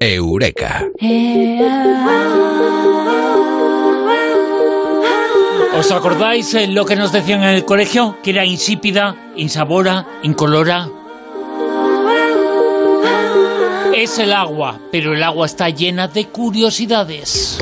Eureka. ¿Os acordáis eh, lo que nos decían en el colegio? Que era insípida, insabora, incolora. Es el agua, pero el agua está llena de curiosidades.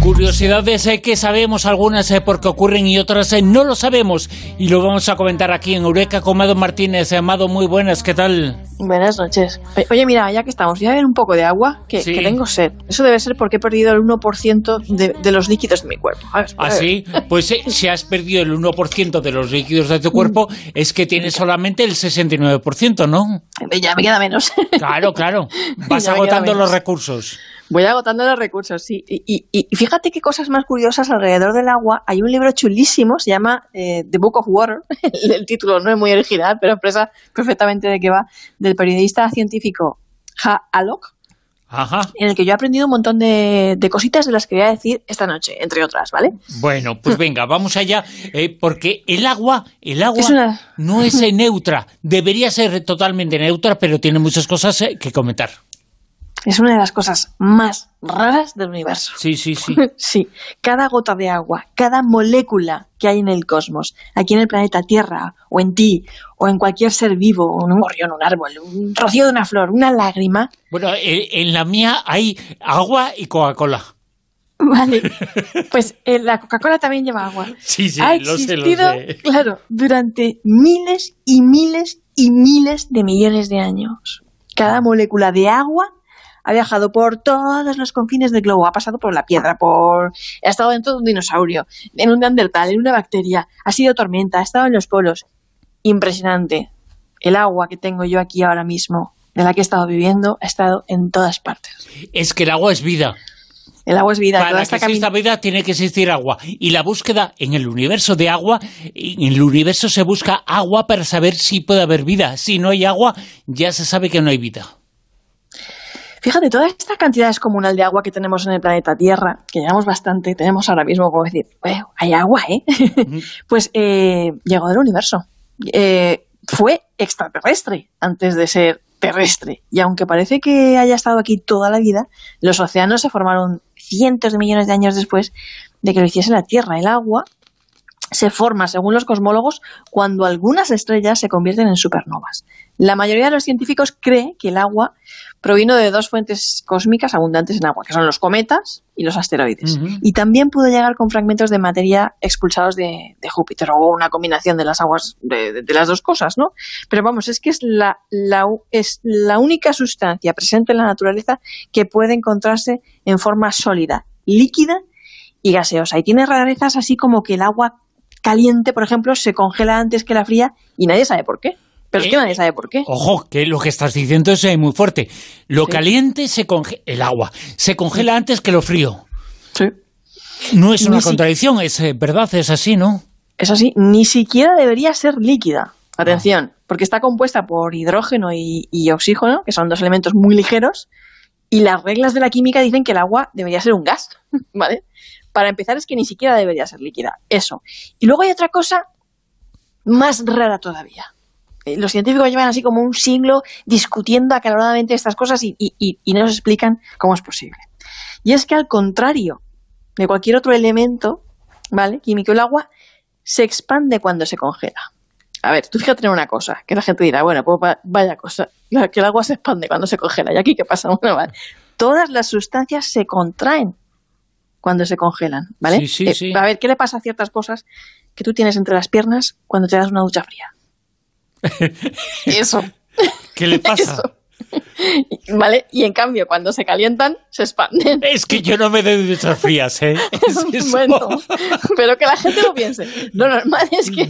Curiosidades eh, que sabemos algunas eh, porque ocurren y otras eh, no lo sabemos. Y lo vamos a comentar aquí en Eureka con Martínez. Amado, muy buenas, ¿qué tal? Buenas noches. Oye, mira, ya que estamos, voy a beber un poco de agua, que, Sí. que tengo sed. Eso debe ser porque he perdido el 1% de, de los líquidos de mi cuerpo. A ver, a ¿Ah, sí? Pues eh, si has perdido el 1% de los líquidos de tu cuerpo, es que tienes solamente el 69%, ¿no? Ya me queda menos. Claro, claro. Vas agotando los recursos. Voy agotando los recursos, sí. Y, y- y fíjate qué cosas más curiosas alrededor del agua. Hay un libro chulísimo, se llama eh, The Book of Water. el, el título no es muy original, pero expresa perfectamente de qué va, del periodista científico Ha Alok, Ajá. en el que yo he aprendido un montón de, de cositas de las que voy a decir esta noche, entre otras, ¿vale? Bueno, pues venga, vamos allá, eh, porque el agua, el agua Es una- no es neutra, debería ser totalmente neutra, pero tiene muchas cosas eh, que comentar. Es una de las cosas más raras del universo. Sí, sí, sí. Sí, cada gota de agua, cada molécula que hay en el cosmos, aquí en el planeta Tierra, o en ti, o en cualquier ser vivo, un gorrión, un árbol, un rocío de una flor, una lágrima, Bueno, eh, en la mía hay agua y Coca-Cola. vale, pues eh, la Coca-Cola también lleva agua. Sí, sí, ha lo sé, lo existido, sé. claro, durante miles y miles y miles de millones de años. Cada molécula de agua ha viajado por todos los confines del globo, ha pasado por la piedra, por ha estado dentro de un dinosaurio, en un neandertal, en una bacteria, ha sido tormenta, ha estado en los polos. Impresionante. El agua que tengo yo aquí ahora mismo, de la que he estado viviendo, ha estado en todas partes. Es que el agua es vida. El agua es vida. toda Para que esta exista vida tiene que existir agua. Y la búsqueda en el universo de agua, en el universo se busca agua para saber si puede haber vida. Si no hay agua, ya se sabe que no hay vida. Fíjate, toda esta cantidad descomunal de agua que tenemos en el planeta Tierra, que llevamos bastante, tenemos ahora mismo como decir, "Bueno, hay agua, ¿eh? pues eh, llegó del universo. Eh, fue extraterrestre antes de ser terrestre. Y aunque parece que haya estado aquí toda la vida, los océanos se formaron cientos de millones de años después de que lo hiciese la Tierra. El agua se forma, según los cosmólogos, cuando algunas estrellas se convierten en supernovas. La mayoría de los científicos cree que el agua provino de dos fuentes cósmicas abundantes en agua, que son los cometas y los asteroides. Y también pudo llegar con fragmentos de materia expulsados de, de Júpiter, o una combinación de las aguas, de, de- de las dos cosas, ¿no? Pero vamos, es que es la, es la única sustancia presente en la naturaleza que puede encontrarse en forma sólida, líquida y gaseosa. Y tiene rarezas así como que el agua caliente, por ejemplo, se congela antes que la fría y nadie sabe por qué. Pero es que Eh, nadie sabe por qué. Ojo, que lo que estás diciendo es eh, muy fuerte. Lo Sí. caliente se congela, el agua, se congela antes que lo frío. Sí. No es una si- contradicción, es eh, verdad, es así, ¿no? Es así, ni siquiera debería ser líquida. Atención, porque está compuesta por hidrógeno y, y oxígeno, que son dos elementos muy ligeros, y las reglas de la química dicen que el agua debería ser un gas, ¿vale? Para empezar es que ni siquiera debería ser líquida, eso. Y luego hay otra cosa más rara todavía. Eh, Los científicos llevan así como un siglo discutiendo acaloradamente estas cosas y, y- y- y no nos explican cómo es posible. Y es que al contrario de cualquier otro elemento, ¿vale? Químico, el agua se expande cuando se congela. A ver, tú fíjate en una cosa, que la gente dirá, bueno, pues va- vaya cosa, que el agua se expande cuando se congela. ¿Y aquí qué pasa? Bueno, vale. Todas las sustancias se contraen cuando se congelan, ¿vale? Sí, sí, Eh, sí. A ver, ¿qué le pasa a ciertas cosas que tú tienes entre las piernas cuando te das una ducha fría? Eso, ¿Qué le pasa? Eso. ¿vale? Y en cambio, cuando se calientan, se expanden. Es que yo no me doy duchas frías, ¿eh? Es bueno, pero que la gente lo piense. Lo normal es que,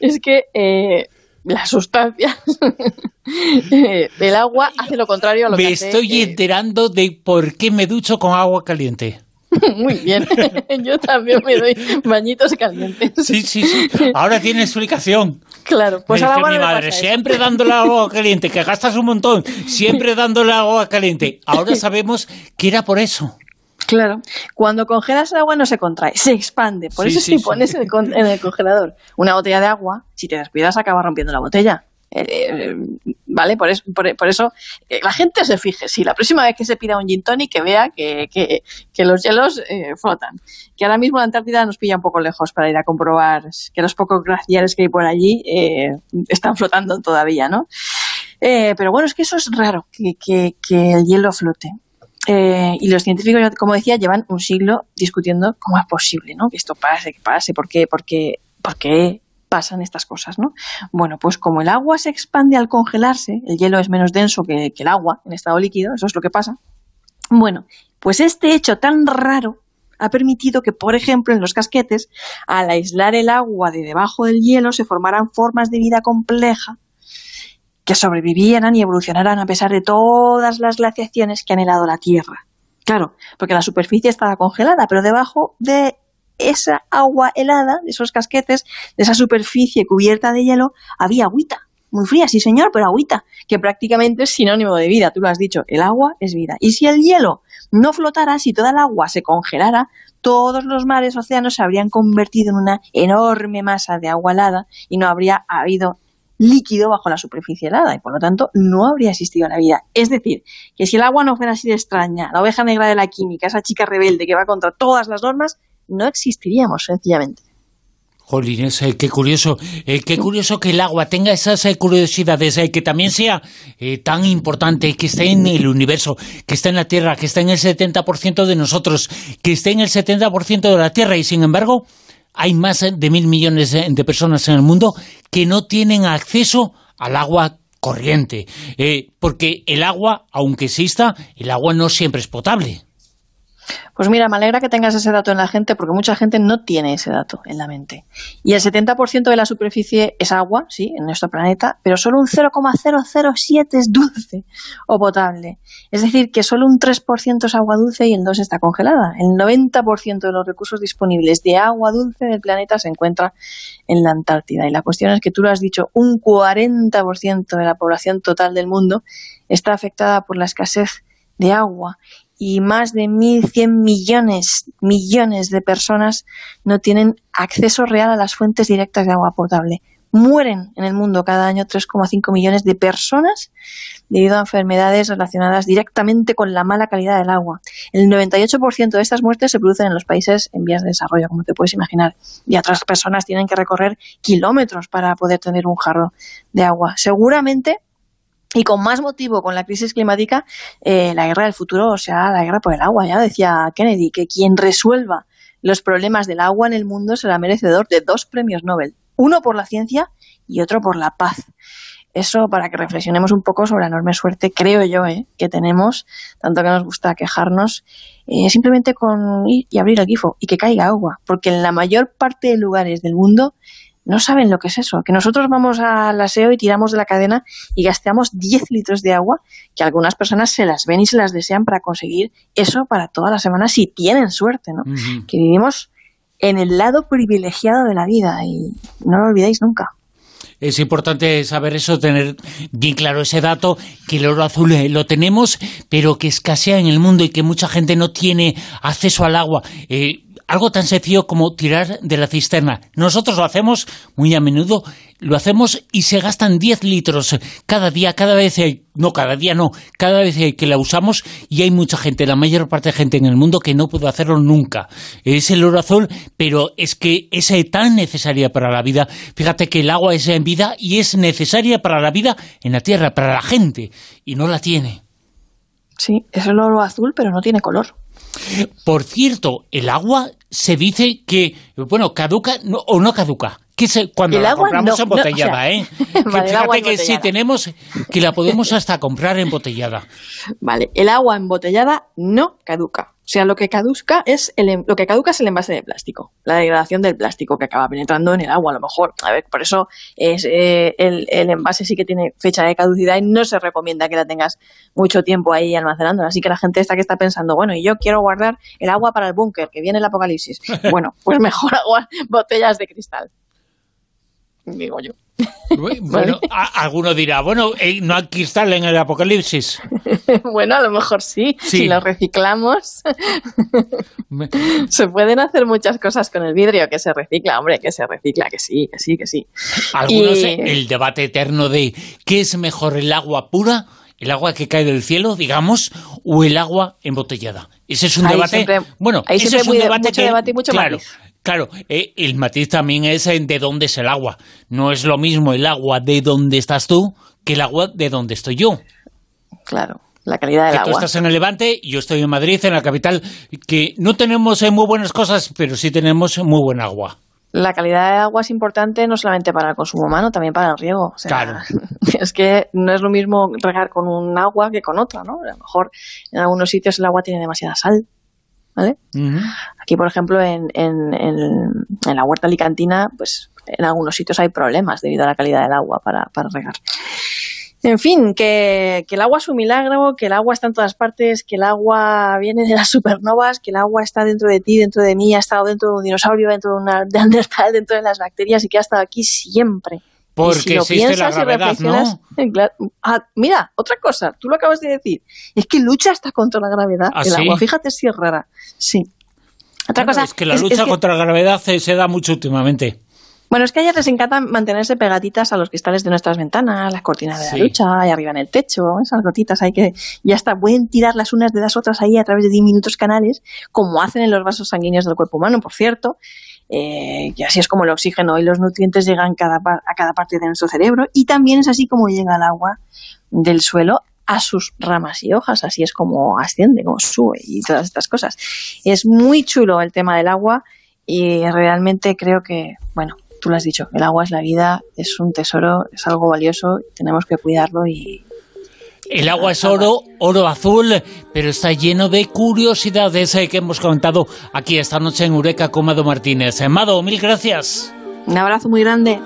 es que eh, las sustancias del agua hace lo contrario a lo me que hace, estoy eh, enterando de por qué me ducho con agua caliente. Muy bien. Yo también me doy bañitos calientes. Sí, sí, sí. Ahora tiene explicación. Claro, pues me al dice mi madre, eso. siempre dándole agua caliente, que gastas un montón, siempre dándole agua caliente. Ahora sabemos que era por eso. Claro. Cuando congelas el agua no se contrae, se expande. Por Sí, eso si sí. pones en el, con- en el congelador una botella de agua, si te descuidas acaba rompiendo la botella. Eh, ¿Vale? Por eso, por, eso la gente se fije. Si la próxima vez que se pida un gin tonic, que vea que, que, los hielos flotan. Que ahora mismo la Antártida nos pilla un poco lejos para ir a comprobar que los pocos glaciares que hay por allí están flotando todavía, ¿no? pero bueno, es que eso es raro, que, el hielo flote. Eh, y los científicos, como decía, llevan un siglo discutiendo cómo es posible ¿no? que esto pase, que pase, por qué, por qué, por qué pasan estas cosas. ¿no? Bueno, pues como el agua se expande al congelarse, el hielo es menos denso que, el agua en estado líquido, eso es lo que pasa. Bueno, pues este hecho tan raro ha permitido que, por ejemplo, en los casquetes, al aislar el agua de debajo del hielo, se formaran formas de vida compleja que sobrevivieran y evolucionaran a pesar de todas las glaciaciones que han helado la Tierra. Claro, porque la superficie estaba congelada, pero debajo de esa agua helada, de esos casquetes, de esa superficie cubierta de hielo, había agüita. Muy fría, sí señor, pero agüita, que prácticamente es sinónimo de vida, tú lo has dicho, el agua es vida. Y si el hielo no flotara, si toda el agua se congelara, todos los mares, océanos se habrían convertido en una enorme masa de agua helada y no habría habido líquido bajo la superficie helada y por lo tanto no habría existido la vida. Es decir, que si el agua no fuera así de extraña, la oveja negra de la química, esa chica rebelde que va contra todas las normas, no existiríamos sencillamente. Jolines, eh, qué curioso, eh, qué curioso que el agua tenga esas eh, curiosidades, que también sea tan importante, que esté en el universo, que esté en la Tierra, que esté en el 70% de nosotros, que esté en el 70% de la Tierra y sin embargo hay más de mil millones de personas en el mundo que no tienen acceso al agua corriente, eh, porque el agua, aunque exista, el agua no siempre es potable. Pues mira, me alegra que tengas ese dato en la gente porque mucha gente no tiene ese dato en la mente. Y el 70% de la superficie es agua, sí, en nuestro planeta, pero solo un 0,007 es dulce o potable. Es decir, que solo un 3% es agua dulce y el 2% está congelada. El 90% de los recursos disponibles de agua dulce del planeta se encuentra en la Antártida. Y la cuestión es que tú lo has dicho, un 40% de la población total del mundo está afectada por la escasez de agua y más de 1.100 millones, millones de personas no tienen acceso real a las fuentes directas de agua potable. Mueren en el mundo cada año 3,5 millones de personas debido a enfermedades relacionadas directamente con la mala calidad del agua. El 98% de estas muertes se producen en los países en vías de desarrollo, como te puedes imaginar, y otras personas tienen que recorrer kilómetros para poder tener un jarro de agua. Seguramente y con más motivo, con la crisis climática, eh, la guerra del futuro, o sea, la guerra por el agua. Ya decía Kennedy que quien resuelva los problemas del agua en el mundo será merecedor de dos premios Nobel. Uno por la ciencia y otro por la paz. Eso para que reflexionemos un poco sobre la enorme suerte, creo yo, eh, que tenemos, tanto que nos gusta quejarnos, eh, simplemente con ir y abrir el grifo y que caiga agua. Porque en la mayor parte de lugares del mundo no saben lo que es eso. Que nosotros vamos al aseo y tiramos de la cadena y gastamos 10 litros de agua, que algunas personas se las ven y se las desean para conseguir eso para toda la semana si tienen suerte, ¿no? Que vivimos en el lado privilegiado de la vida y no lo olvidéis nunca. Es importante saber eso, tener bien claro ese dato, que el oro azul eh, lo tenemos, pero que escasea en el mundo y que mucha gente no tiene acceso al agua. Eh, algo tan sencillo como tirar de la cisterna. Nosotros lo hacemos muy a menudo, lo hacemos y se gastan 10 litros cada día, cada vez, no cada día no, cada vez que la usamos y hay mucha gente, la mayor parte de gente en el mundo que no puede hacerlo nunca. Es el oro azul, pero es que es tan necesaria para la vida. Fíjate que el agua es en vida y es necesaria para la vida en la tierra, para la gente, y no la tiene. Sí, es el oro azul, pero no tiene color. Por cierto, el agua se dice que, bueno, caduca o no caduca. Que se, cuando la compramos embotellada, ¿eh? fíjate que si tenemos, que la podemos hasta comprar embotellada. Vale, el agua embotellada no caduca. O sea, lo que caduca es el, lo que caduca es el envase de plástico, la degradación del plástico que acaba penetrando en el agua, a lo mejor. A ver, por eso es, eh, el, el, envase sí que tiene fecha de caducidad y no se recomienda que la tengas mucho tiempo ahí almacenando. Así que la gente está que está pensando, bueno, y yo quiero guardar el agua para el búnker, que viene el apocalipsis. Bueno, pues mejor agua, botellas de cristal. Digo yo. Bueno, alguno dirá, bueno, eh, no hay cristal en el apocalipsis. bueno, a lo mejor sí, si lo reciclamos. se pueden hacer muchas cosas con el vidrio que se recicla, hombre, que se recicla, que sí, que sí, que sí. Algunos, el debate eterno de qué es mejor el agua pura el agua que cae del cielo, digamos, o el agua embotellada. Ese es un debate. bueno, ese es un debate que, debate y mucho claro, Claro, eh, el matiz también es de dónde es el agua. No es lo mismo el agua de donde estás tú que el agua de donde estoy yo. Claro, la calidad del que agua. Tú estás en el Levante, yo estoy en Madrid, en la capital, que no tenemos eh, muy buenas cosas, pero sí tenemos muy buen agua. La calidad de agua es importante no solamente para el consumo humano, también para el riego. claro. Es que no es lo mismo regar con un agua que con otra, ¿no? A lo mejor en algunos sitios el agua tiene demasiada sal, ¿vale? Aquí, por ejemplo, en, en, en, la huerta alicantina, pues en algunos sitios hay problemas debido a la calidad del agua para, para regar. En fin, que, que, el agua es un milagro, que el agua está en todas partes, que el agua viene de las supernovas, que el agua está dentro de ti, dentro de mí, ha estado dentro de un dinosaurio, dentro de una de dentro de las bacterias y que ha estado aquí siempre. Porque si existe la gravedad, ¿no? Ah, mira, otra cosa, tú lo acabas de decir, es que lucha hasta contra la gravedad ¿Ah, el agua. Fíjate si es rara. Sí. Otra cosa es que la lucha contra la gravedad se, da mucho últimamente. Bueno, es que a ellas les encanta mantenerse pegaditas a los cristales de nuestras ventanas, las cortinas de la ducha, y arriba en el techo, esas gotitas ahí que ya está, pueden tirar las unas de las otras ahí a través de diminutos canales, como hacen en los vasos sanguíneos del cuerpo humano, por cierto, eh, y así es como el oxígeno y los nutrientes llegan cada, a cada parte de nuestro cerebro y también es así como llega el agua del suelo a sus ramas y hojas, así es como asciende, como sube y todas estas cosas. Es muy chulo el tema del agua y realmente creo que, bueno, tú lo has dicho, el agua es la vida, es un tesoro, es algo valioso, tenemos que cuidarlo y, el agua es oro, oro azul, pero está lleno de curiosidades eh, que hemos comentado aquí esta noche en Eureka con Mado Martínez. Mado, mil gracias. Un abrazo muy grande.